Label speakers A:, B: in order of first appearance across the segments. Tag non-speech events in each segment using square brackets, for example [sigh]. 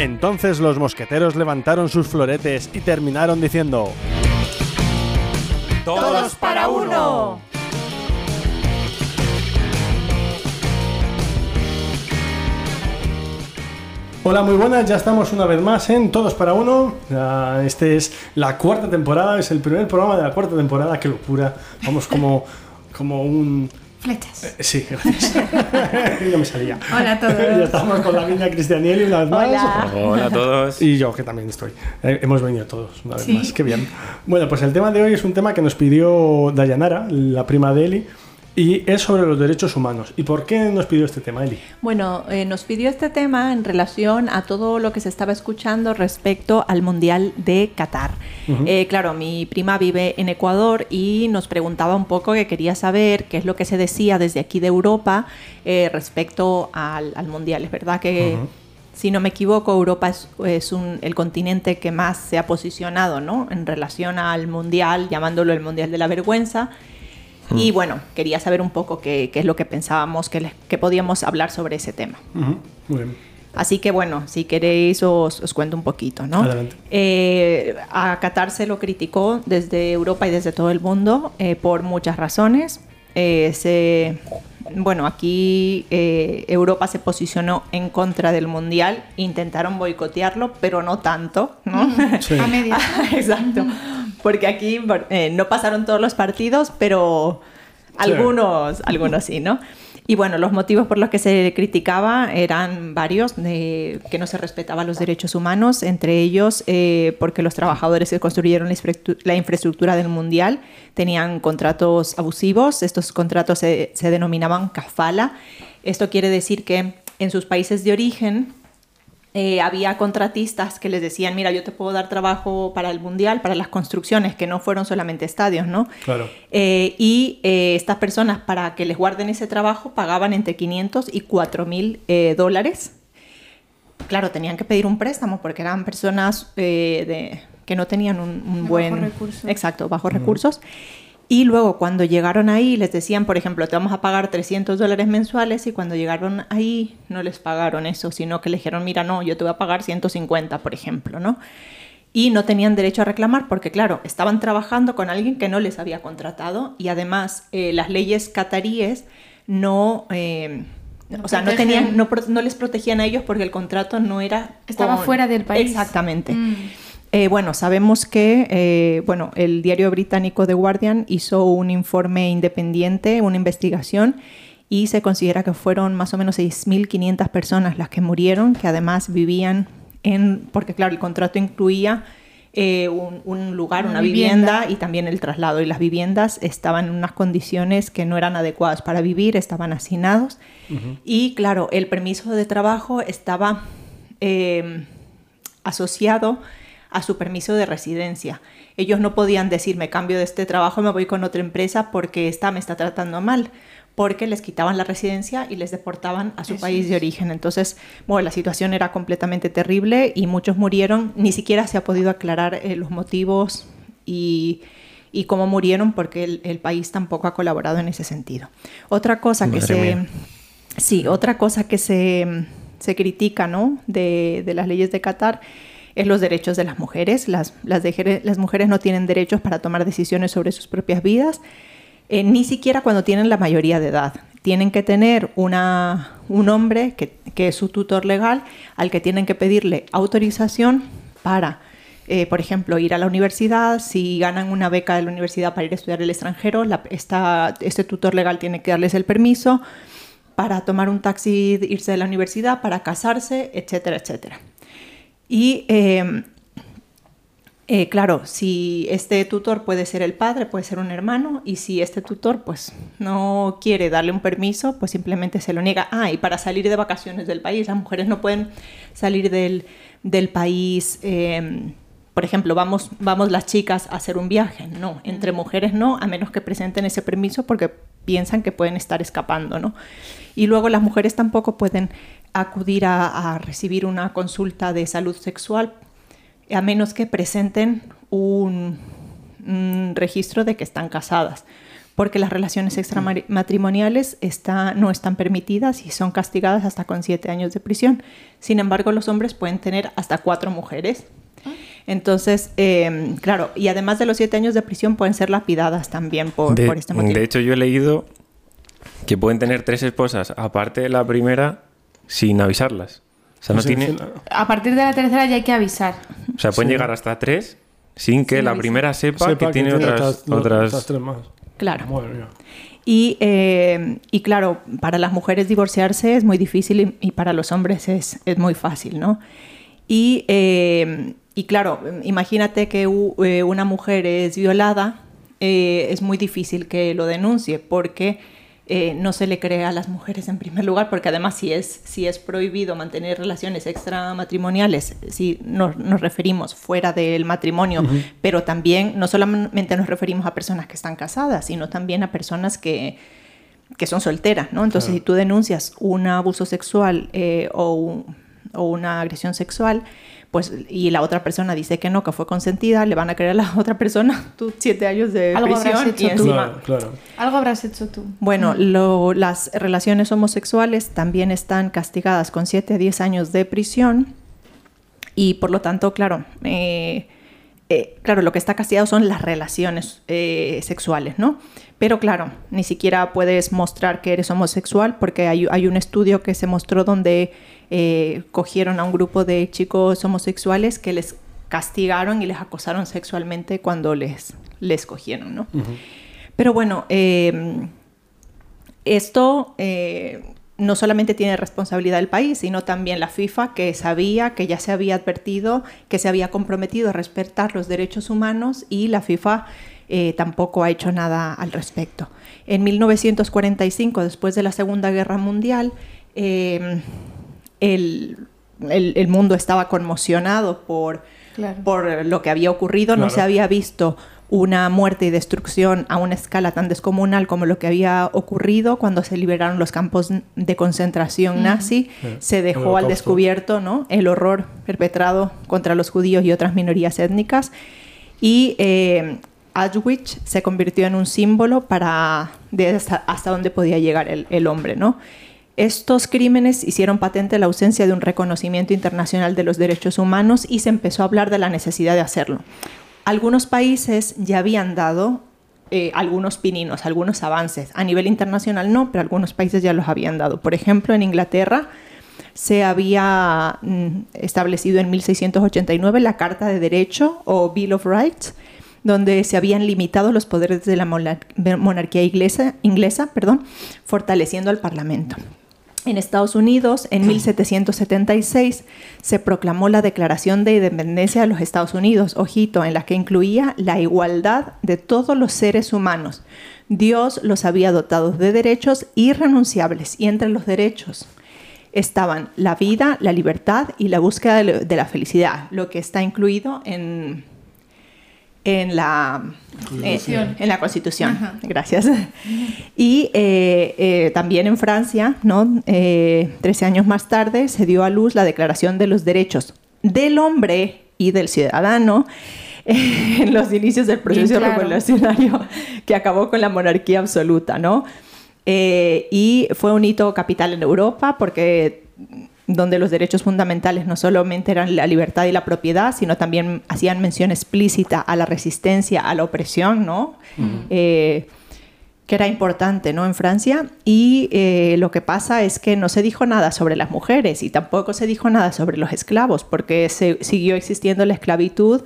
A: Entonces los mosqueteros levantaron sus floretes y terminaron diciendo...
B: ¡Todos para uno!
C: Hola, muy buenas, ya estamos una vez más en Todos para Uno. Este es la cuarta temporada, es el primer programa de la cuarta temporada, qué locura. Vamos como, como un...
D: Flechas.
C: eh, Sí, gracias. [laughs] ya me salía.
D: Hola a todos. [laughs]
C: ya estamos con la niña Cristianiel una vez más.
D: Hola.
E: Hola a todos.
C: Y yo, que también estoy. Eh, hemos venido todos, una vez
D: Sí.
C: más. Qué bien. Bueno, pues el tema de hoy es un tema que nos pidió Dayanara, la prima de Eli, y es sobre los derechos humanos. ¿Y por qué nos pidió este tema, Eli?
B: Bueno, eh, nos pidió este tema en relación a todo lo que se estaba escuchando respecto al Mundial de Qatar. Eh, claro, mi prima vive en Ecuador y nos preguntaba un poco que quería saber qué es lo que se decía desde aquí de Europa eh, respecto al, al Mundial. Es verdad que, si no me equivoco, Europa es, es un- el continente que más se ha posicionado ¿no? en relación al Mundial, llamándolo el Mundial de la Vergüenza. Y bueno, quería saber un poco qué, qué es lo que pensábamos que, les- que podíamos hablar sobre ese tema.
C: Ujú, Muy bien.
B: Así que bueno, si queréis os, os cuento un poquito, ¿no?
C: Adelante.
B: Eh, a Qatar se lo criticó desde Europa y desde todo el mundo eh, por muchas razones. Eh, se, bueno, aquí eh, Europa se posicionó en contra del mundial, intentaron boicotearlo, pero no tanto, ¿no? [laughs]
C: Sí.
D: A media. [laughs]
B: Exacto. Porque aquí eh, no pasaron todos los partidos, pero algunos, algunos sí, ¿no? Y bueno, los motivos por los que se criticaba eran varios, de que no se respetaban los derechos humanos, entre ellos eh, porque los trabajadores que construyeron la infraestru- la infraestructura del Mundial tenían contratos abusivos, estos contratos se, se denominaban kafala. Esto quiere decir que en sus países de origen eh, había contratistas que les decían, mira, yo te puedo dar trabajo para el mundial, para las construcciones, que no fueron solamente estadios, ¿no?
C: Claro.
B: Eh, y eh, estas personas, para que les guarden ese trabajo, pagaban entre 500 y 4 mil eh, dólares. Claro, tenían que pedir un préstamo porque eran personas eh, de, que no tenían un, un
D: De
B: buen...
D: bajos recursos.
B: Exacto, bajos recursos. Y luego cuando llegaron ahí les decían, por ejemplo, te vamos a pagar 300 dólares mensuales y cuando llegaron ahí no les pagaron eso, sino que le dijeron, mira, no, yo te voy a pagar 150, por ejemplo, ¿no? Y no tenían derecho a reclamar porque, claro, estaban trabajando con alguien que no les había contratado y además eh, las leyes cataríes no... eh,
D: No
B: o sea, no,
D: protegen.
B: tenían, no, pro- no les protegían a ellos porque el contrato no era...
D: Estaba fuera del país.
B: Exactamente.
D: Mm.
B: Eh, bueno, sabemos que eh, bueno, el diario británico The Guardian hizo un informe independiente, una investigación, y se considera que fueron más o menos 6.500 personas las que murieron, que además vivían en, porque claro, el contrato incluía eh, un, un lugar,
D: Una
B: una vivienda.
D: vivienda.
B: y también el traslado, y las viviendas estaban en unas condiciones que no eran adecuadas para vivir, estaban hacinados, y claro, el permiso de trabajo estaba... eh, asociado a su permiso de residencia. Ellos no podían decir, me cambio de este trabajo, me voy con otra empresa porque esta me está tratando mal, porque les quitaban la residencia y les deportaban a su
D: Eso
B: país de origen. Entonces, bueno, la situación era completamente terrible y muchos murieron. Ni siquiera se ha podido aclarar eh, los motivos y, y cómo murieron porque el, el país tampoco ha colaborado en ese sentido. Otra cosa que se...
E: mía.
B: Sí, otra cosa que se, se critica ¿no? de, de las leyes de Qatar es los derechos de las mujeres. Las, las, dejere- las mujeres no tienen derechos para tomar decisiones sobre sus propias vidas, eh, ni siquiera cuando tienen la mayoría de edad. Tienen que tener una, un hombre que, que es su tutor legal al que tienen que pedirle autorización para, eh, por ejemplo, ir a la universidad. Si ganan una beca de la universidad para ir a estudiar al extranjero, esta, este tutor legal tiene que darles el permiso para tomar un taxi, irse de la universidad, para casarse, etcétera, etcétera. Y eh, eh, claro, si este tutor puede ser el padre, puede ser un hermano, y si este tutor pues no quiere darle un permiso, pues simplemente se lo niega. Ah, y para salir de vacaciones del país, las mujeres no pueden salir del, del país. eh, por ejemplo, vamos, vamos las chicas a hacer un viaje. No, entre mujeres no, a menos que presenten ese permiso porque piensan que pueden estar escapando, ¿no? Y luego las mujeres tampoco pueden acudir a, a recibir una consulta de salud sexual a menos que presenten un, un registro de que están casadas. porque las relaciones extramatrimoniales está, no están permitidas y son castigadas hasta con siete años de prisión. Sin embargo, los hombres pueden tener hasta cuatro mujeres. Entonces, em, claro, y además de los siete años de prisión pueden ser lapidadas también por,
D: de,
B: por este motivo.
D: De hecho, yo he leído que pueden tener tres esposas, aparte de la primera, sin avisarlas. O sea, no tiene...
E: A partir de la tercera ya hay que avisar.
D: O sea, pueden
C: Sí.
D: llegar hasta tres sin que
E: Sin
D: la
E: avisar.
D: primera sepa,
C: sepa
D: que tiene otras...
C: estas- lo-
D: otras...
C: estas tres más.
B: Claro. Y, eh, y claro, para las mujeres divorciarse es muy difícil y, y para los hombres es, es muy fácil, ¿no? Y, eh, y claro, imagínate que u- eh, una mujer es violada, eh, es muy difícil que lo denuncie porque eh, no se le cree a las mujeres en primer lugar, porque además si es, si es prohibido mantener relaciones extramatrimoniales, si nos, nos referimos fuera del matrimonio, pero también no solamente nos referimos a personas que están casadas, sino también a personas que, que son solteras, ¿no? Entonces,
C: Claro.
B: si tú denuncias un abuso sexual eh, o, un- o una agresión sexual, pues y la otra persona dice que no, que fue consentida, le van a creer a la [laughs] otra persona tú siete años de
E: Algo habrás
B: prisión y
E: hecho tú.
B: encima
C: Claro, claro.
E: Algo habrás hecho tú.
B: bueno, lo- las relaciones homosexuales también están castigadas con 7 a 10 años de prisión y por lo tanto, claro, eh, eh, claro, lo que está castigado son las relaciones eh, sexuales, ¿no? Pero claro, ni siquiera puedes mostrar que eres homosexual porque hay, hay un estudio que se mostró donde eh, cogieron a un grupo de chicos homosexuales que les castigaron y les acosaron sexualmente cuando les, les cogieron, ¿no? Pero bueno, esto no solamente tiene responsabilidad el país, sino también la FIFA, que sabía, que ya se había advertido, que se había comprometido a respetar los derechos humanos y la FIFA eh, tampoco ha hecho nada al respecto. En 1945, después de la Segunda Guerra Mundial, eh, el, el- el mundo estaba conmocionado por,
E: Claro.
B: por lo que había ocurrido. No se había visto una muerte y destrucción a una escala tan descomunal como lo que había ocurrido cuando se liberaron los campos de concentración nazi.
C: Sí,
B: Se dejó al descubierto ¿no? el horror perpetrado contra los judíos y otras minorías étnicas. Y eh, Auschwitz se convirtió en un símbolo para de hasta, hasta dónde podía llegar el, el hombre, ¿no? Estos crímenes hicieron patente la ausencia de un reconocimiento internacional de los derechos humanos y se empezó a hablar de la necesidad de hacerlo. Algunos países ya habían dado eh, algunos pininos, algunos avances. A nivel internacional no, pero algunos países ya los habían dado. Por ejemplo, en Inglaterra se había mm, establecido en 1689 la Carta de Derecho o Bill of Rights, donde se habían limitado los poderes de la monar- monarquía inglesa, inglesa perdón, fortaleciendo al Parlamento. En Estados Unidos, en 1776, se proclamó la Declaración de Independencia de los Estados Unidos, ojito, en la que incluía la igualdad de todos los seres humanos. Dios los había dotado de derechos irrenunciables y entre los derechos estaban la vida, la libertad y la búsqueda de la felicidad, lo que está incluido en, en, la,
E: Constitución.
B: eh, en la Constitución.
E: Ajá.
B: Gracias. [laughs] Y eh, eh, también en Francia, ¿no? Eh, 13 años más tarde, se dio a luz la Declaración de los Derechos del Hombre y del Ciudadano eh, [laughs] en los inicios del proceso
E: claro.
B: revolucionario que acabó con la monarquía absoluta, ¿no? Eh, y fue un hito capital en Europa porque donde los derechos fundamentales no solamente eran la libertad y la propiedad, sino también hacían mención explícita a la resistencia, a la opresión, ¿no? Eh, que era importante ¿no? en Francia. Y eh, lo que pasa es que no se dijo nada sobre las mujeres y tampoco se dijo nada sobre los esclavos, porque se, siguió existiendo la esclavitud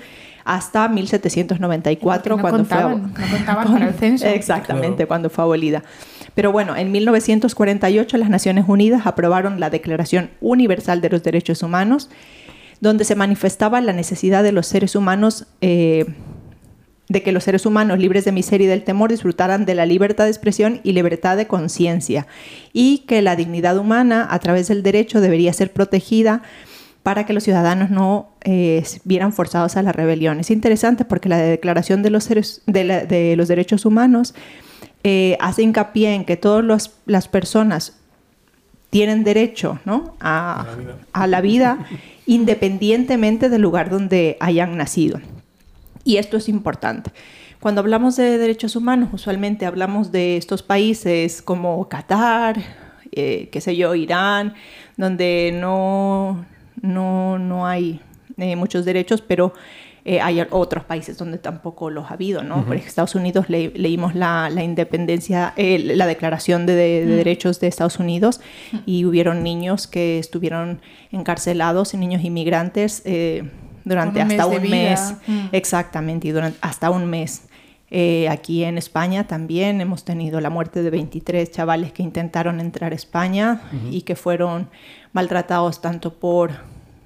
B: hasta 1794,
E: Porque no
B: cuando fue
E: contaban,
B: abo-
E: no contaban [laughs] para el censo.
B: Exactamente,
C: Claro.
B: cuando fue abolida. Pero bueno, en 1948 las Naciones Unidas aprobaron la Declaración Universal de los Derechos Humanos, donde se manifestaba la necesidad de los seres humanos, eh, de que los seres humanos libres de miseria y del temor disfrutaran de la libertad de expresión y libertad de conciencia, y que la dignidad humana a través del derecho debería ser protegida para que los ciudadanos no eh, vieran forzados a la rebelión. Es interesante porque la Declaración de los, Derechos Humanos eh, hace hincapié en que todas las personas tienen derecho ¿no? a,
C: A la vida.
B: a la vida independientemente del lugar donde hayan nacido. Y esto es importante. Cuando hablamos de derechos humanos, usualmente hablamos de estos países como Qatar, eh, qué sé yo, Irán, donde no, no, no hay eh, muchos derechos, pero eh, hay otros países donde tampoco los ha habido, ¿no? Por ejemplo, Estados Unidos le- leímos la, la independencia, eh, la declaración de, de- de derechos de Estados Unidos y hubieron niños que estuvieron encarcelados, niños inmigrantes, eh, durante
E: un
B: hasta
E: mes
B: un mes. Exactamente, y durante, hasta un mes. Eh, aquí en España también hemos tenido la muerte de 23 chavales que intentaron entrar a España y que fueron maltratados tanto por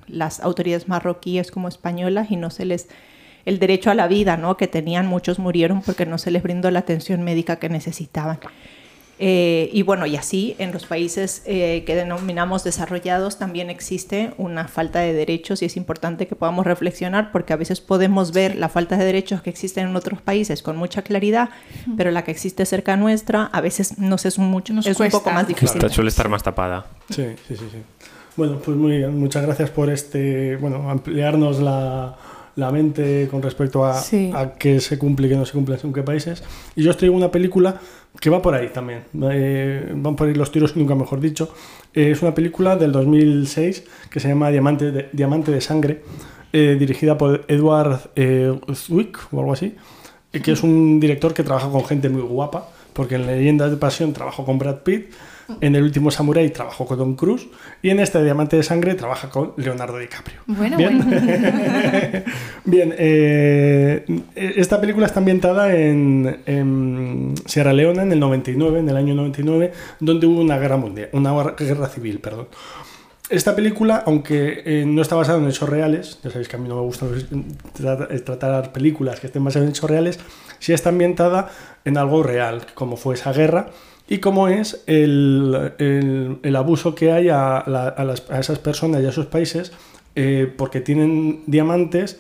B: las autoridades marroquíes como españolas y no se les el derecho a la vida, ¿no? Que tenían muchos murieron porque no se les brindó la atención médica que necesitaban. Eh, y bueno, y así en los países eh, que denominamos desarrollados también existe una falta de derechos y es importante que podamos reflexionar porque a veces podemos ver la falta de derechos que existen en otros países con mucha claridad, pero la que existe cerca nuestra a veces nos es, un mucho,
E: Nos
B: es un poco más difícil.
D: Esta suele estar más tapada.
C: Sí, sí, sí, sí. Bueno, pues muy bien. Muchas gracias por este, bueno, ampliarnos la, la mente con respecto a,
E: Sí.
C: a qué se cumple y qué no se cumple en qué países. Y yo os traigo una película que va por ahí también. Eh, van por ahí los tiros, nunca mejor dicho. Eh, es una película del 2006 que se llama Diamante de, Diamante de Sangre, eh, dirigida por Edward eh, Zwick o algo así, eh, que es un director que trabaja con gente muy guapa, porque en Leyendas de Pasión trabajó con Brad Pitt, en El último Samurai trabajó con Tom Cruise y en este Diamante de Sangre trabaja con Leonardo DiCaprio.
E: Bueno,
C: Bien.
E: bueno. [laughs]
C: Bien, eh, esta película está ambientada en, en Sierra Leona en el 99, en el año 99, donde hubo una guerra mundial, una guerra civil, perdón. Esta película, aunque eh, no está basada en hechos reales, ya sabéis que a mí no me gusta tratar, tratar películas que estén basadas en hechos reales, sí está ambientada en algo real, como fue esa guerra y cómo es el, el- el abuso que hay a, la- a las- a esas personas y a esos países eh, porque tienen diamantes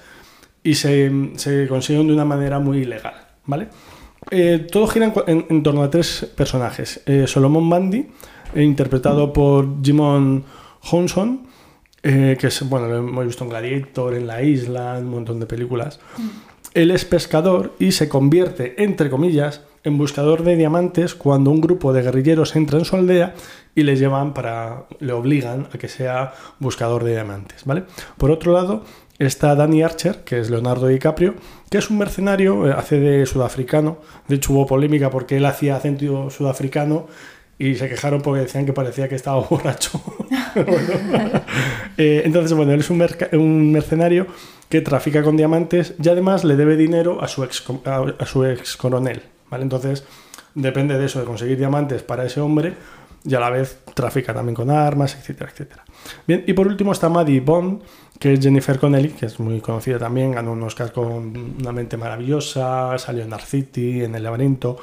C: y se, se consiguen de una manera muy ilegal, ¿vale? Eh, todo gira en, cua- en- en torno a tres personajes. Eh, Solomon Bundy, eh, interpretado por Jimon Honson, eh, que es, bueno, lo hemos visto en Gladiator, en La Isla, en un montón de películas. Él es pescador y se convierte, entre comillas, en buscador de diamantes cuando un grupo de guerrilleros entra en su aldea y le llevan para. le obligan a que sea buscador de diamantes, ¿vale? Por otro lado, está Danny Archer, que es Leonardo DiCaprio, que es un mercenario, eh, hace de sudafricano. De hecho, hubo polémica porque él hacía acento sudafricano y se quejaron porque decían que parecía que estaba [laughs] borracho. [laughs] Eh, entonces, bueno, él es un, un mercenario que trafica con diamantes y además le debe dinero a su ex, a su ex coronel. ¿Vale? Entonces, depende de eso, de conseguir diamantes para ese hombre y a la vez trafica también con armas, etcétera, etcétera. Bien, y por último está Maddie Bond, que es Jennifer Connelly, que es muy conocida también, ganó un Oscar con Una mente maravillosa, salió en Dark en El laberinto.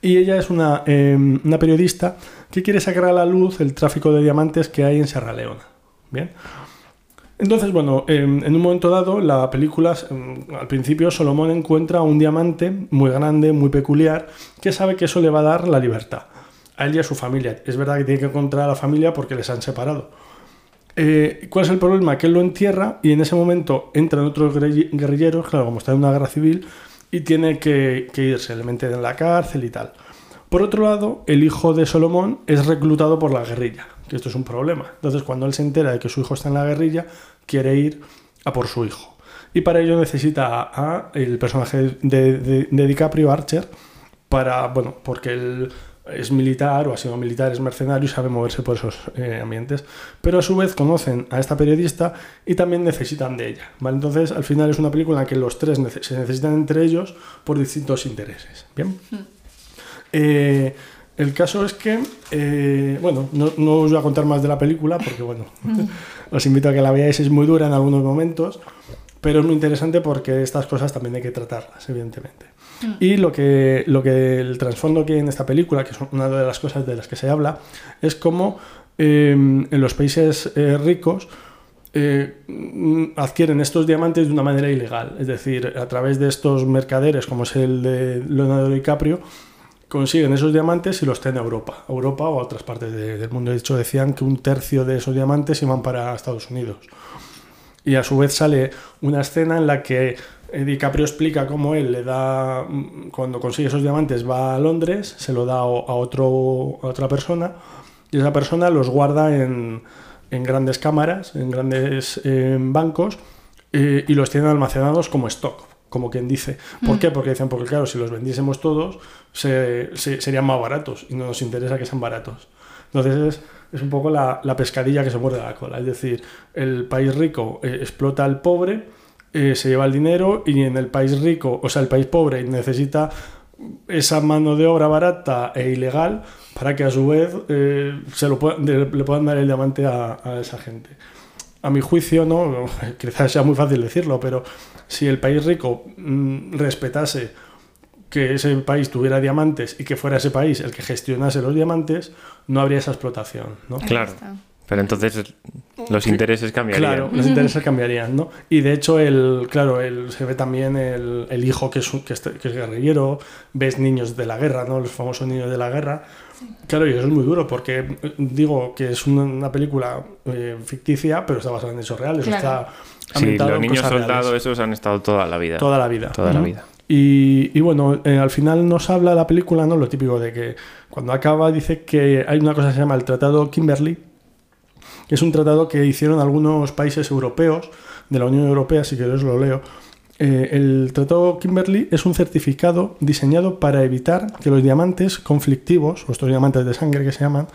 C: Y ella es una, eh, una periodista que quiere sacar a la luz el tráfico de diamantes que hay en Sierra Leona. Bien. Entonces, bueno, eh, en un momento dado, la película, eh, al principio, Solomón encuentra un diamante muy grande, muy peculiar, que sabe que eso le va a dar la libertad. A él y a su familia. Es verdad que tiene que encontrar a la familia porque les han separado. Eh, ¿Cuál es el problema? Que él lo entierra y en ese momento entran otros guerri- guerrilleros, claro, como está en una guerra civil, y tiene que, que irse, le meten en la cárcel y tal. Por otro lado, el hijo de Solomón es reclutado por la guerrilla, que esto es un problema. Entonces, cuando él se entera de que su hijo está en la guerrilla, quiere ir a por su hijo. Y para ello necesita a, el personaje de, de- de DiCaprio, Archer, para, bueno, porque él es militar o ha sido militar, es mercenario y sabe moverse por esos eh, ambientes. Pero a su vez conocen a esta periodista y también necesitan de ella. ¿vale? Entonces, al final es una película en la que los tres nece- se necesitan entre ellos por distintos intereses. ¿Bien? Eh, el caso es que, eh, bueno, no, no os voy a contar más de la película porque, bueno, [laughs] os invito a que la veáis, es muy dura en algunos momentos, pero es muy interesante porque estas cosas también hay que tratarlas, evidentemente. Y lo que, lo que el trasfondo que hay en esta película, que es una de las cosas de las que se habla, es cómo eh, en los países eh, ricos eh, mm, adquieren estos diamantes de una manera ilegal, es decir, a través de estos mercaderes, como es el de Leonardo DiCaprio, consiguen esos diamantes y los traen a Europa, a Europa o a otras partes de- del mundo. De hecho, decían que un tercio de esos diamantes iban para Estados Unidos. Y a su vez sale una escena en la que eh, DiCaprio explica cómo él le da, mm, cuando consigue esos diamantes, va a Londres, se lo da a otro, a otra persona y esa persona los guarda en, en grandes cámaras, en grandes eh, bancos eh, y los tiene almacenados como stock, como quien dice. ¿Por qué? Porque dicen, porque claro, si los vendiésemos todos, se- se- serían más baratos y no nos interesa que sean baratos. Entonces es, es un poco la, la pescadilla que se muerde la cola. Es decir, el país rico eh, explota al pobre, eh, se lleva el dinero y en el país rico, o sea, el país pobre necesita esa mano de obra barata e ilegal para que a su vez eh, se lo pueda- le puedan dar el diamante a, a esa gente. A mi juicio, no, [laughs] quizás sea muy fácil decirlo, pero si el país rico mm, respetase que ese país tuviera diamantes y que fuera ese país el que gestionase los diamantes, no habría esa explotación. ¿no?
D: Claro. Pero entonces los intereses cambiarían.
C: Claro, los intereses cambiarían, ¿no? Y de hecho, el, claro, el, se ve también el, el hijo que es, un- que, es, que es guerrillero, ves niños de la guerra, ¿no? Los famosos niños de la guerra. Claro, y eso es muy duro porque eh, digo que es una, una película eh, ficticia, pero está basada en hechos reales.
E: Claro.
C: Está
D: Sí, los niños soldados esos han estado toda la vida.
C: Toda la vida.
D: Toda la vida.
C: Y, y bueno, eh, al final nos habla la película, ¿no? Lo típico de que cuando acaba dice que hay una cosa que se llama el Tratado Kimberley, que es un tratado que hicieron algunos países europeos de la Unión Europea, si queréis lo leo. Eh, el Tratado Kimberley es un certificado diseñado para evitar que los diamantes conflictivos, o estos diamantes de sangre que se llaman,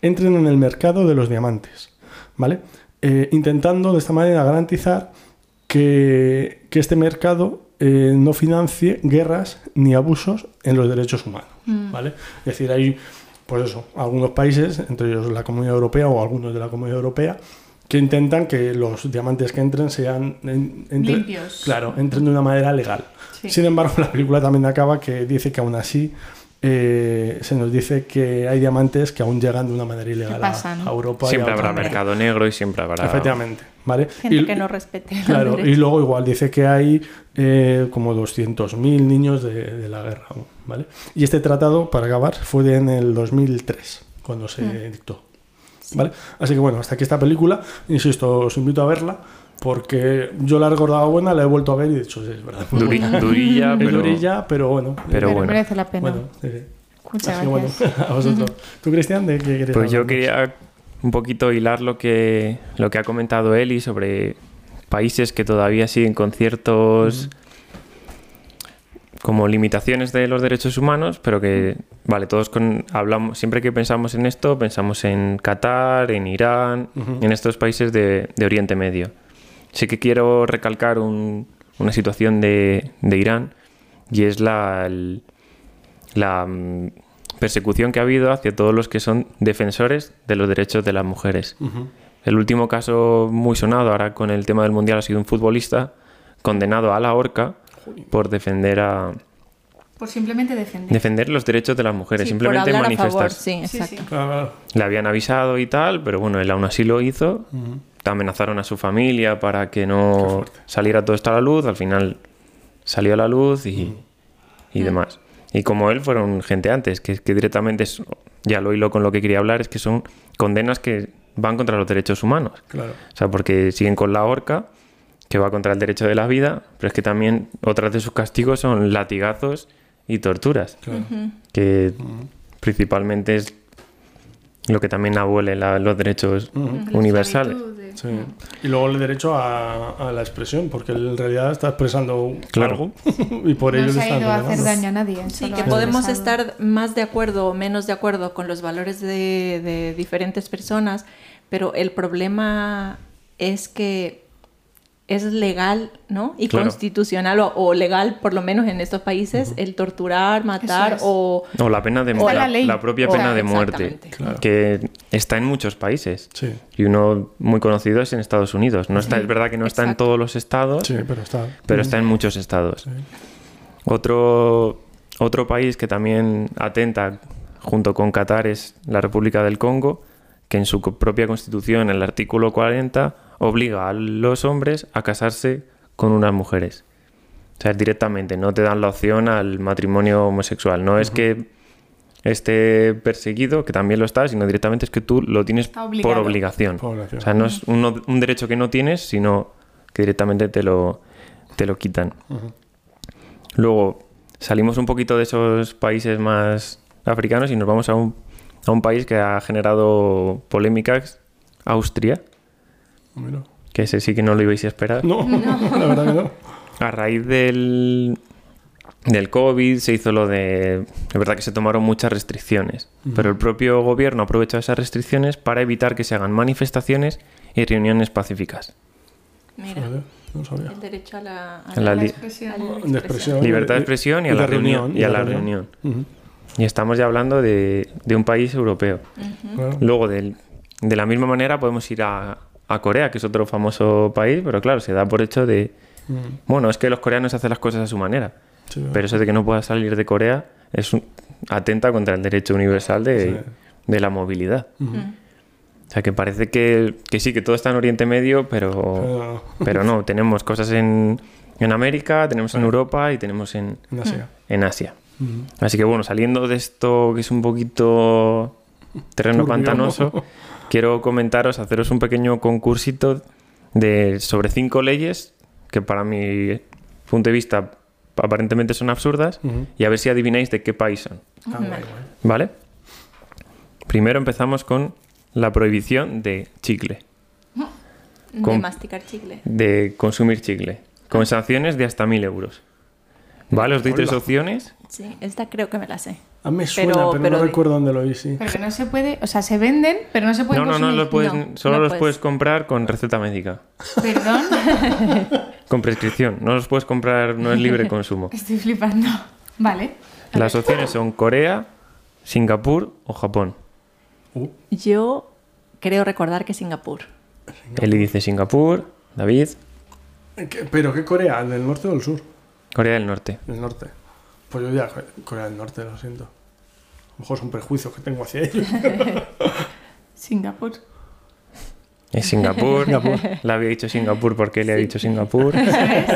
C: entren en el mercado de los diamantes, ¿vale? Eh, intentando de esta manera garantizar que, que este mercado eh, no financie guerras ni abusos en los derechos humanos, ¿vale? Es decir, hay, pues eso, algunos países, entre ellos la Comunidad Europea o algunos de la Comunidad Europea, que intentan que los diamantes que entren sean en- entre-
E: Limpios.
C: Claro, entren de una manera legal.
B: Sí.
C: Sin embargo, [laughs] la película también acaba que dice que aún así eh, se nos dice que hay diamantes que aún llegan de una manera ilegal a-
E: pasa, ¿no?
C: a, Europa. y a
D: Siempre habrá mercado negro y siempre habrá.
C: Efectivamente, ¿vale?
B: Gente
C: Y-
B: que no respete.
C: Claro, y luego igual dice que hay eh, como 200.000 niños de, de la guerra, ¿vale? Y este tratado, para acabar, fue de en el 2003, cuando se
B: Mm.
C: dictó, ¿vale? Así que bueno, hasta aquí esta película, insisto, os invito a verla, porque yo la recordaba buena, la he vuelto a ver y de hecho sí, es verdad.
D: Duri- durilla,
C: Es
D: pero.
C: durilla, pero bueno.
D: Pero bueno.
E: merece la pena.
C: Bueno, sí, sí.
E: Muchas
C: Así que bueno,
E: gracias. [laughs]
C: a vosotros. ¿Tú, Cristian, de qué querías
D: Pues yo quería un poquito hilar lo que, lo que ha comentado Eli sobre países que todavía siguen con ciertos como limitaciones de los derechos humanos, pero que, vale, todos con, hablamos, siempre que pensamos en esto, pensamos en Qatar, en Irán,
C: Ujú.
D: en estos países de, de Oriente Medio. Sí que quiero recalcar un- una situación de, de Irán y es la, el- la mm, persecución que ha habido hacia todos los que son defensores de los derechos de las mujeres. El último caso muy sonado ahora con el tema del mundial ha sido un futbolista condenado a la horca por defender a
E: Por simplemente defender.
D: defender los derechos de las mujeres,
B: Sí,
D: simplemente
B: por hablar a favor,
D: manifestarse.
B: sí,
E: Sí,
B: exacto.
E: sí.
C: Claro, claro.
D: Le habían avisado y tal, pero bueno, él aún así lo hizo.
C: Ujú.
D: Amenazaron a su familia para que no saliera todo esto a la luz. Al final salió a la luz y, y demás. Y como él, fueron gente antes, que, que directamente, es, ya lo hilo con lo que quería hablar, es que son condenas que van contra los derechos humanos.
C: Claro.
D: O sea, porque siguen con la horca, que va contra el derecho de la vida, pero es que también otras de sus castigos son latigazos y torturas,
C: Claro.
D: que principalmente es lo que también abuele la- los derechos universales.
C: Sí. Y luego el derecho a, a la expresión, porque él en realidad está expresando
D: Claro.
C: algo [laughs] y por ello
E: No se
C: le
E: ha ido a hacer daño a nadie.
B: Sí, que podemos estar más de acuerdo o menos de acuerdo con los valores de, de diferentes personas, pero el problema es que es legal, ¿no? Y
D: Claro.
B: constitucional o, o legal, por lo menos en estos países, el torturar, matar
E: es.
B: o...
D: O la pena de muerte,
E: la ley.
D: la, propia
B: O-
D: pena de muerte.
C: Claro.
D: que está en muchos países.
C: Sí,
D: Y uno muy conocido es en Estados Unidos. No está, es verdad que no está en todos los estados,
C: sí, pero está.
D: pero está en muchos estados. Otro, otro país que también atenta junto con Qatar es la República del Congo, que en su propia constitución, en el artículo 40, obliga a los hombres a casarse con unas mujeres. O sea, es directamente, no te dan la opción al matrimonio homosexual. No es que esté perseguido, que también lo está, sino directamente es que tú lo tienes por obligación.
C: Por obligación.
D: O sea, no es uno- un derecho que no tienes, sino que directamente te lo, te lo quitan. Luego salimos un poquito de esos países más africanos y nos vamos a un, a un país que ha generado polémicas, Austria,
C: Mira.
D: que ese sí que no lo ibais a esperar.
C: No, [laughs] la verdad que no.
D: A raíz del, del COVID se hizo lo de... Es verdad que se tomaron muchas restricciones, pero el propio gobierno aprovechó esas restricciones para evitar que se hagan manifestaciones y reuniones pacíficas.
B: Mira,
C: no sabía.
B: el derecho a la, a
D: En la
B: la
D: li-
E: expresión.
C: De.
D: Libertad de expresión y a
C: de
D: la reunión. Y a la reunión. Y estamos ya hablando de, de un país europeo. Luego, del- de la misma manera, podemos ir a, a Corea, que es otro famoso país, pero claro, se da por hecho de...
C: Mm,
D: Bueno, es que los coreanos hacen las cosas a su manera.
C: sí,
D: Pero eso de que no puedas salir de Corea es un- atenta contra el derecho universal de,
C: Sí.
D: de la movilidad.
C: Ujú.
D: O sea, que parece que, que sí, que todo está en Oriente Medio, pero,
C: Pero
D: pero no. Tenemos cosas en, en América, tenemos en Europa y tenemos en,
C: en Asia.
D: en Asia.
C: Ujú.
D: Así que bueno, saliendo de esto que es un poquito terreno
C: Turbio.
D: pantanoso, [laughs] quiero comentaros, haceros un pequeño concursito de, sobre cinco leyes que para mi punto de vista aparentemente son absurdas y a ver si adivináis de qué país son.
C: Ah.
D: ¿Vale? Primero empezamos con la prohibición de chicle,
B: de
D: con-
B: masticar chicle.
D: de consumir chicle, con sanciones de hasta 1000 euros. ¿Vale? Os doy tres opciones.
B: Sí, esta creo que me la sé.
C: Ah, me suena,
B: Pero-
C: pero,
B: pero
C: no
B: de-
C: recuerdo dónde lo oí, sí.
E: Pero que no se puede, o sea, se venden, pero no se pueden
D: No, no, no,
E: consumir.
D: lo puedes,
B: No,
D: solo
B: no
D: los
B: puedes.
D: puedes comprar con receta médica.
E: Perdón, [laughs]
D: Con prescripción. No los puedes comprar, no es libre consumo.
E: estoy flipando. Vale.
D: Las opciones son Corea, Singapur o Japón.
C: Uh,
B: Yo creo recordar que Singapur.
D: Eli dice Singapur, David,
C: ¿qué- ¿Pero qué Corea? ¿Del norte o del sur?
D: Corea del Norte.
C: Del norte. Pues yo diría Corea del Norte, lo siento. A lo mejor son prejuicios que tengo hacia ellos. [laughs]
E: Singapur.
D: Es Singapur.
C: Singapur.
D: Le había dicho Singapur porque le ha dicho Singapur.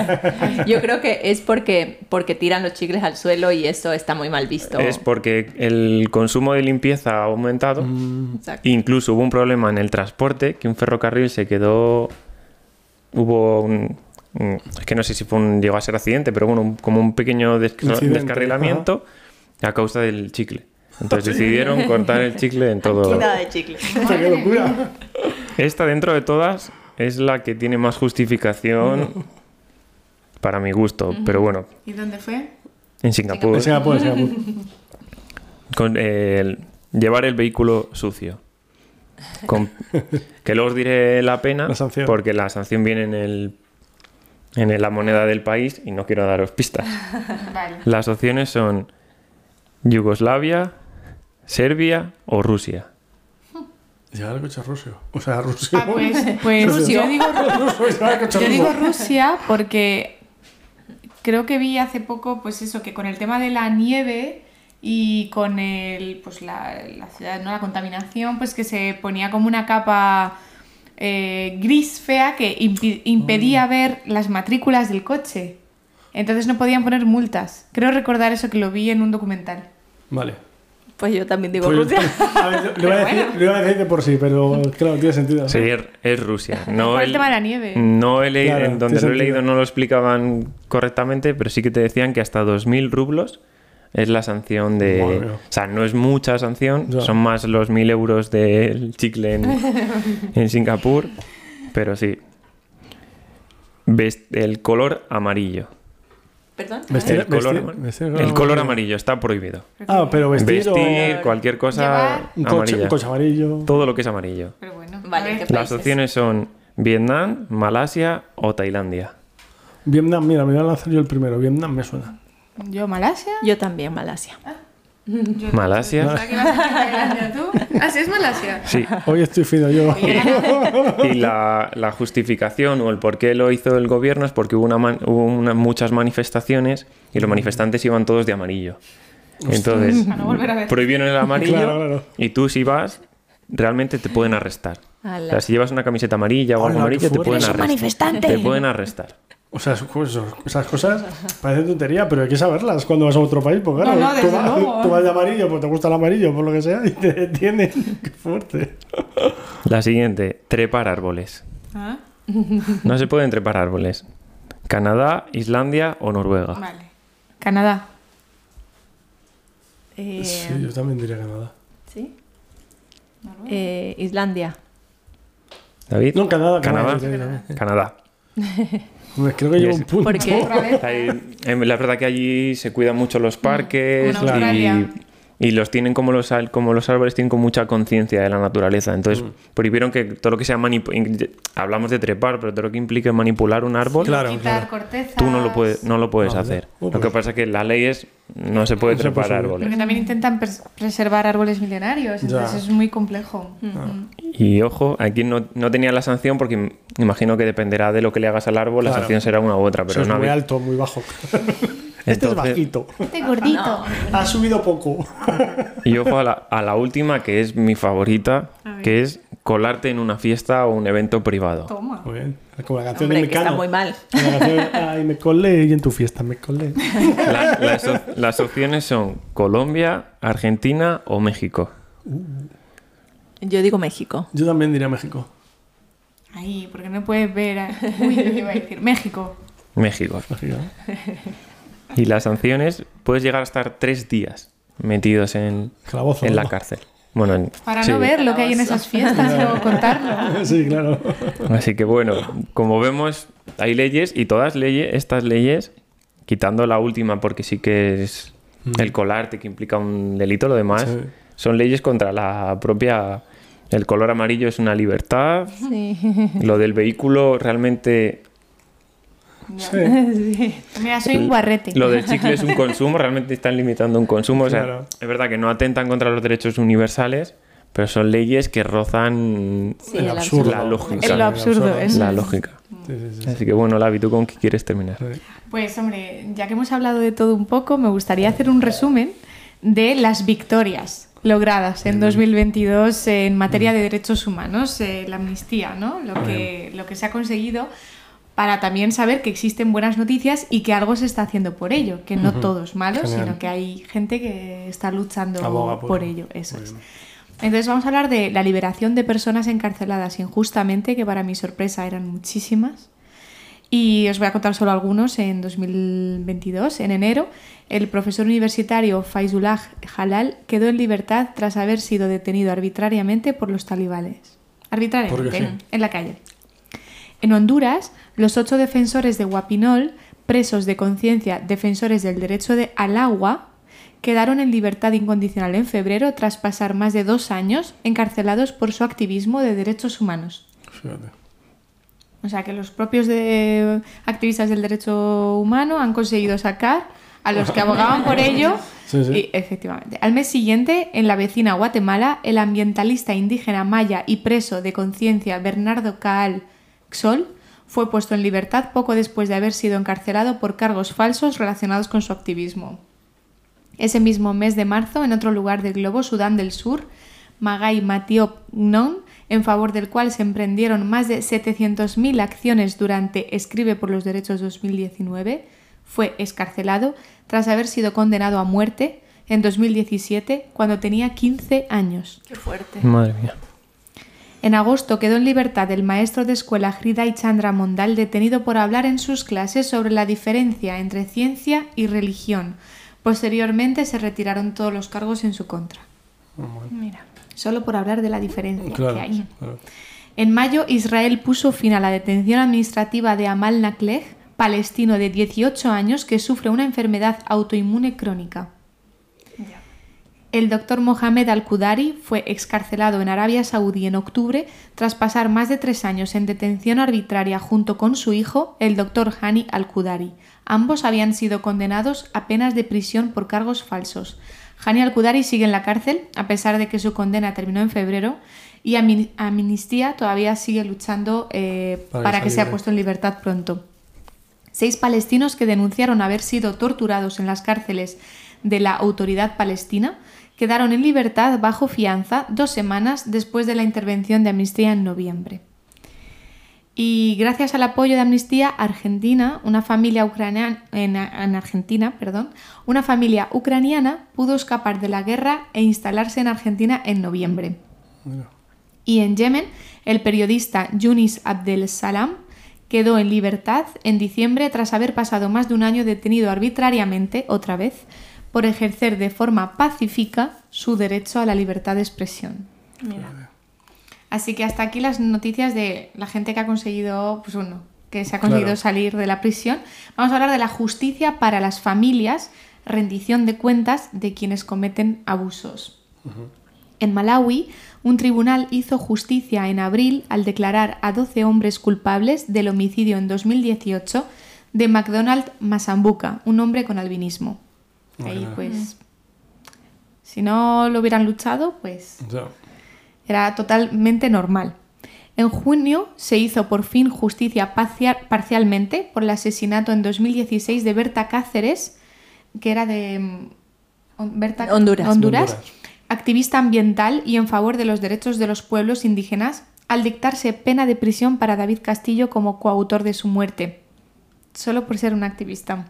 D: [laughs]
B: Yo creo que es porque, porque tiran los chicles al suelo y eso está muy mal visto.
D: Es porque el consumo de limpieza ha aumentado.
B: Exacto.
D: Incluso hubo un problema en el transporte, que un ferrocarril se quedó... Hubo un... un- Es que no sé si fue un, llegó a ser accidente, pero bueno, un- como un pequeño descarrilamiento a causa del chicle. Entonces [laughs] decidieron cortar el chicle en todo...
B: De chicle. [laughs]
C: ¡Qué locura!
D: Esta dentro de todas es la que tiene más justificación para mi gusto, pero bueno,
E: ¿Y dónde fue?
D: en Singapur,
C: En Singapur, en Singapur.
D: con el- llevar el vehículo sucio. Con- [laughs] que luego os diré la pena,
C: La sanción.
D: porque la sanción viene en, el, en la moneda del país y no quiero daros pistas. [laughs]
E: Vale.
D: Las opciones son Yugoslavia, Serbia o Rusia.
C: Llevar el coche a Rusia. O sea, Rusia.
E: Ah, pues, pues [laughs]
C: Rusia.
E: yo digo, yo digo
C: Rusia.
E: Rusia porque creo que vi hace poco, pues eso, que con el tema de la nieve y con el, pues la, la ciudad, ¿no? La contaminación, pues que se ponía como una capa eh, gris fea que impi- impedía ver las matrículas del coche. Entonces no podían poner multas. Creo recordar eso que lo vi en un documental.
C: Vale.
B: Pues yo también digo
C: Pues
B: Rusia.
C: también- [laughs] a ver, lo iba a decir, lo iba a decir de por sí, pero claro, tiene sentido. ¿no?
D: Sí, es, Rusia. [laughs] No
E: Por el
D: el-
E: tema de la nieve.
D: No he leído,
C: Claro,
D: en donde lo he
C: sentido.
D: leído no lo explicaban correctamente, pero sí que te decían que hasta 2.000 rublos es la sanción de... O sea, no es mucha sanción,
C: Ya.
D: son más los 1.000 euros del chicle en, [laughs] en Singapur, pero sí. Ves- el color amarillo.
B: Perdón.
C: Vestir-
D: El color,
C: vestir- vestir
D: el
C: color
D: color
C: amarillo.
D: está prohibido.
C: Ah, pero vestir, o
D: Vestir, cualquier cosa
E: Llevar-
C: un coche,
D: amarilla.
C: un coche amarillo.
D: Todo lo que es amarillo.
E: Pero bueno.
B: Vale,
E: a ver.
B: ¿qué
D: Las opciones son Vietnam, Malasia o Tailandia.
C: Vietnam, mira, me voy a lanzar yo el primero. Vietnam me suena.
E: Yo, Malasia.
B: Yo también, Malasia.
E: Yo-
D: Malasia.
E: Ah, sí, es Malasia.
D: Sí,
C: Hoy estoy fino yo. [laughs]
D: Y la, la justificación o el por qué lo hizo el gobierno es porque hubo, una man- hubo una- muchas manifestaciones y los manifestantes iban todos de amarillo. Entonces,
E: Para no volver a ver.
D: prohibieron el amarillo
C: Claro, claro.
D: y tú si vas, realmente te pueden arrestar.
B: Ala.
D: O sea, si llevas una camiseta amarilla o algo
C: Hola,
D: amarillo, te pueden arrestar. Te pueden arrestar.
C: O sea, esas cosas parecen tontería, pero hay que saberlas cuando vas a otro país. Porque
E: No,
C: claro,
E: no,
C: tú,
E: desde
C: vas,
E: luego.
C: tú vas de amarillo, pues te gusta el amarillo, por lo que sea, y te detienen. [laughs] Qué fuerte.
D: La siguiente, trepar árboles.
E: Ah,
D: No se pueden trepar árboles. Canadá, Islandia o Noruega.
E: Vale. Canadá.
B: Eh,
C: Sí, yo también diría Canadá.
B: ¿sí? Eh, Islandia.
D: David.
C: No, Canadá, [laughs]
D: Canadá.
C: Canadá. Creo que llevo un punto.
B: ¿Por qué?
D: Hay- em, la verdad que allí se cuidan mucho los parques
E: en Australia.
D: y, y los tienen como los, al- como los árboles tienen con mucha conciencia de la naturaleza. Entonces prohibieron que todo lo que sea manipular, hablamos de trepar, pero todo lo que implique manipular un árbol,
C: Claro,
E: Quitar
C: claro.
E: cortezas.
D: tú no lo puedes, no lo puedes
C: Ah,
D: hacer. Lo que pasa es que la ley es no se puede
C: No se
D: trepar
C: puede
D: árboles.
E: Porque también intentan pres- preservar árboles milenarios, entonces
C: Ya.
E: es muy complejo.
B: Mm.
E: Ujú.
D: Y ojo, aquí no, no tenía la sanción porque me imagino que dependerá de lo que le hagas al árbol, la sanción será una u otra,
C: Eso
D: pero
C: es
D: no
C: muy
D: había-
C: alto, muy bajo. [laughs] este es bajito.
E: Este gordito.
C: Ha subido poco. [laughs]
D: Y ojo a la, a la última, que es mi favorita, que es colarte en una fiesta o un evento privado.
E: Toma.
C: Muy bien. Como la canción
B: Hombre,
C: de
B: que está
C: Mecano.
B: muy mal.
C: Como la canción, [laughs] Ay, me colé y en tu fiesta me colé.
D: La- las, op- las opciones son Colombia, Argentina o México.
B: Yo digo México.
C: Yo también diría México.
E: Ahí, porque no puedes ver. a- Uy, yo iba a decir México.
D: México.
C: México. [laughs]
D: Y las sanciones, puedes llegar a estar tres días metidos en,
C: Calabozo,
D: en la cárcel. Bueno, en-
E: Para
D: sí.
E: no ver lo que hay en esas fiestas o [laughs] contarlo.
C: Sí, claro.
D: Así que bueno, como vemos, hay leyes y todas leyes, estas leyes, quitando la última porque sí que es el colarte que implica un delito, lo demás
C: Sí.
D: son leyes contra la propia... El color amarillo es una libertad,
B: Sí.
D: lo del vehículo realmente... [laughs]
C: Sí.
E: Mira, soy un guarrete.
D: Lo del chicle es un consumo, realmente están limitando un consumo. O sea,
C: Claro.
D: es verdad que no atentan contra los derechos universales, pero son leyes que rozan
B: Sí,
C: el
B: el
C: absurdo.
D: La lógica.
E: Es lo absurdo, es-
D: la lógica.
C: Sí, sí, sí.
D: Así que bueno, Lavi, ¿tú con qué quieres terminar?
E: Pues hombre, ya que hemos hablado de todo un poco, me gustaría hacer un resumen de las victorias logradas en 2022 en materia de derechos humanos, eh, la amnistía, ¿no? Lo que, lo que se ha conseguido para también saber que existen buenas noticias y que algo se está haciendo por ello, que no todo es malo,
C: Genial.
E: sino que hay gente que está luchando por,
C: por
E: ello, eso
C: Muy
E: es.
C: bien.
E: Entonces vamos a hablar de la liberación de personas encarceladas injustamente, que para mi sorpresa eran muchísimas. Y os voy a contar solo algunos. En 2022, en enero, el profesor universitario Faizullah Halal quedó en libertad tras haber sido detenido arbitrariamente por los talibanes. Arbitrariamente, en la calle. En Honduras, los ocho defensores de Guapinol, presos de conciencia, defensores del derecho de, al agua, quedaron en libertad incondicional en febrero tras pasar más de dos años encarcelados por su activismo de derechos humanos.
C: Fíjate.
E: O sea que los propios de activistas del derecho humano han conseguido sacar a los que abogaban por ello. [laughs]
C: Sí, sí.
E: Y efectivamente. Al mes siguiente, en la vecina Guatemala, el ambientalista indígena maya y preso de conciencia Bernardo Caal Xol fue puesto en libertad poco después de haber sido encarcelado por cargos falsos relacionados con su activismo. Ese mismo mes de marzo, en otro lugar del globo, Sudán del Sur, Magai Matiop Non, en favor del cual se emprendieron más de 700.000 acciones durante Escribe por los Derechos 2019, fue escarcelado tras haber sido condenado a muerte en 2017 cuando tenía 15 años.
B: Qué fuerte.
D: Madre mía.
E: En agosto quedó en libertad el maestro de escuela Hridai Chandra Mondal detenido por hablar en sus clases sobre la diferencia entre ciencia y religión. Posteriormente se retiraron todos los cargos en su contra. Mira, solo por hablar de la diferencia
C: Claro,
E: que hay.
C: claro.
E: En mayo, Israel puso fin a la detención administrativa de Amal Nakleh, palestino de 18 años que sufre una enfermedad autoinmune crónica. El doctor Mohamed Al-Qudari fue excarcelado en Arabia Saudí en octubre tras pasar más de tres años en detención arbitraria junto con su hijo, el doctor Hani Al-Qudari. Ambos habían sido condenados a penas de prisión por cargos falsos. Hani Al-Qudari sigue en la cárcel, a pesar de que su condena terminó en febrero, y Amnistía todavía sigue luchando eh,
C: Para
E: para,
C: que sea
E: puesto en libertad pronto. Seis palestinos que denunciaron haber sido torturados en las cárceles de la autoridad palestina quedaron en libertad bajo fianza dos semanas después de la intervención de Amnistía en noviembre. Y gracias al apoyo de Amnistía Argentina, una familia ucraniana en, en Argentina, perdón, una familia ucraniana pudo escapar de la guerra e instalarse en Argentina en noviembre. Y en Yemen, el periodista Yunis Abdel Salam quedó en libertad en diciembre tras haber pasado más de un año detenido arbitrariamente, otra vez, por ejercer de forma pacífica su derecho a la libertad de expresión. Así que hasta aquí las noticias de la gente que ha conseguido, pues uno, que se ha conseguido
C: Claro.
E: salir de la prisión. Vamos a hablar de la justicia para las familias, rendición de cuentas de quienes cometen abusos. En Malawi, un tribunal hizo justicia en abril al declarar a 12 hombres culpables del homicidio en 2018 de McDonald Masambuca, un hombre con albinismo. Ahí pues, si no lo hubieran luchado, pues era totalmente normal. En junio se hizo por fin justicia parcial- parcialmente por el asesinato en 2016 de Berta Cáceres, que era de mm, Berta-
B: Honduras.
E: Honduras,
C: Honduras.
E: activista ambiental y en favor de los derechos de los pueblos indígenas, al dictarse pena de prisión para David Castillo como coautor de su muerte, solo por ser un activista.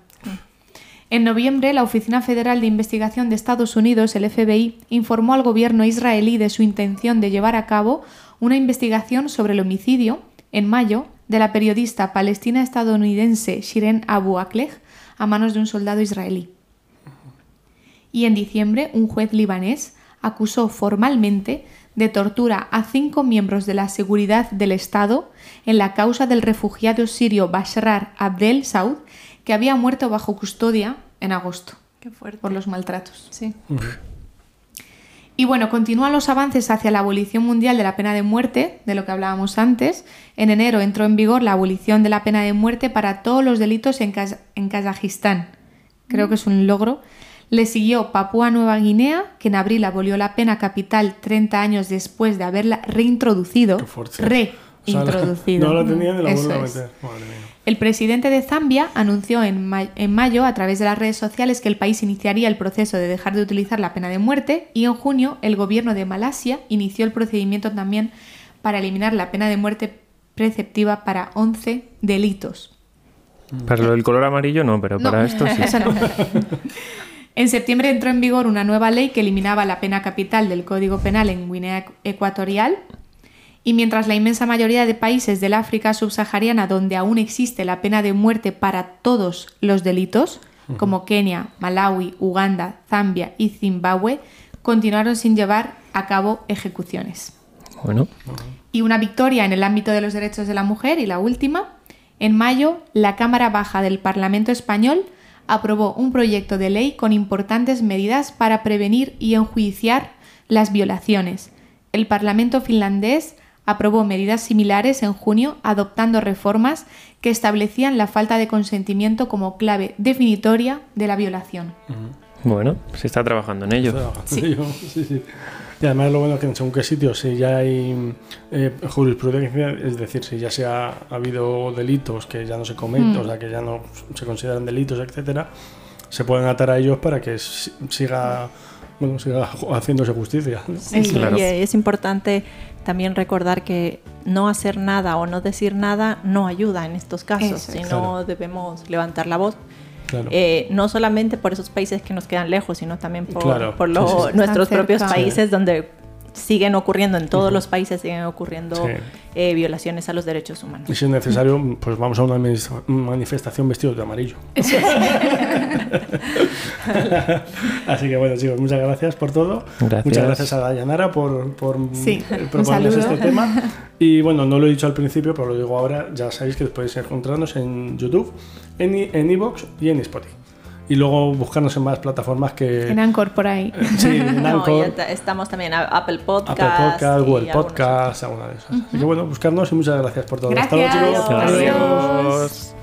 E: En noviembre, la Oficina Federal de Investigación de Estados Unidos, el FBI, informó al gobierno israelí de su intención de llevar a cabo una investigación sobre el homicidio, en mayo, de la periodista palestina-estadounidense Shiren Abu Akleh a manos de un soldado israelí. Y en diciembre, un juez libanés acusó formalmente de tortura a cinco miembros de la seguridad del Estado en la causa del refugiado sirio Bashar Abdel Saud, que había muerto bajo custodia en agosto
B: Qué fuerte.
E: por los maltratos.
B: Sí.
E: Y bueno, continúan los avances hacia la abolición mundial de la pena de muerte, de lo que hablábamos antes. En enero entró en vigor la abolición de la pena de muerte para todos los delitos en, Kaz- en Kazajistán. Creo que es un logro. Le siguió Papúa Nueva Guinea, que en abril abolió la pena capital 30 años después de haberla reintroducido.
C: Qué.
E: Reintroducido.
C: O sea, [laughs] no la tenía ni la
E: Eso
C: vuelvo a
E: es.
C: meter. Madre mía.
E: El presidente de Zambia anunció en, ma- en mayo a través de las redes sociales que el país iniciaría el proceso de dejar de utilizar la pena de muerte y en junio el gobierno de Malasia inició el procedimiento también para eliminar la pena de muerte preceptiva para 11 delitos.
D: Para lo del color amarillo no, pero
E: No,
D: para esto sí. [laughs]
E: eso no. [laughs] En septiembre entró en vigor una nueva ley que eliminaba la pena capital del Código Penal en Guinea Ecuatorial. Y mientras la inmensa mayoría de países del África subsahariana donde aún existe la pena de muerte para todos los delitos, como Kenia, Malawi, Uganda, Zambia y Zimbabue, continuaron sin llevar a cabo ejecuciones.
D: Bueno,
E: Y una victoria en el ámbito de los derechos de la mujer, y la última, en mayo, la Cámara Baja del Parlamento Español aprobó un proyecto de ley con importantes medidas para prevenir y enjuiciar las violaciones. El Parlamento finlandés aprobó medidas similares en junio, adoptando reformas que establecían la falta de consentimiento como clave definitoria de la violación.
D: bueno, se está trabajando en ello. [laughs]
C: Sí. sí, sí. Y además lo bueno es que en según qué sitios, si ya hay eh, jurisprudencia, es decir, si ya se ha, habido delitos que ya no se cometen, o sea, que ya no se consideran delitos, etcétera, se pueden atar a ellos para que si- siga, bueno, siga [laughs] haciéndose justicia. ¿no?
B: Sí,
D: Claro.
B: y es importante también recordar que no hacer nada o no decir nada no ayuda en estos casos,
E: Eso es.
B: sino
C: Claro.
B: debemos levantar la voz.
C: Claro.
B: Eh, no solamente por esos países que nos quedan lejos, sino también por,
C: Claro,
B: por lo-
C: sí, sí.
B: nuestros
E: Están
B: propios
E: cerca.
B: países donde siguen ocurriendo, en todos los países siguen ocurriendo
C: Sí.
B: eh, violaciones a los derechos humanos.
C: Y si es necesario, pues vamos a una manif- manifestación vestidos de amarillo. [laughs] Así que bueno, chicos, muchas gracias por todo.
D: Gracias.
C: Muchas gracias a Dayanara por, por
E: Sí,
C: eh, proponernos este tema. Y bueno, no lo he dicho al principio, pero lo digo ahora. Ya sabéis que podéis encontrarnos en YouTube, en en Evox y en Spotify. Y luego buscarnos en más plataformas que.
E: En Anchor por ahí.
C: Sí, en [laughs] Anchor,
B: esta- estamos también a Apple Podcast,
C: Apple Podcast, Google Podcast, alguna de esas. Así que bueno, buscarnos y muchas gracias por todo. Hasta luego,
E: Gracias.
C: chicos.
E: Adiós.
D: Adiós.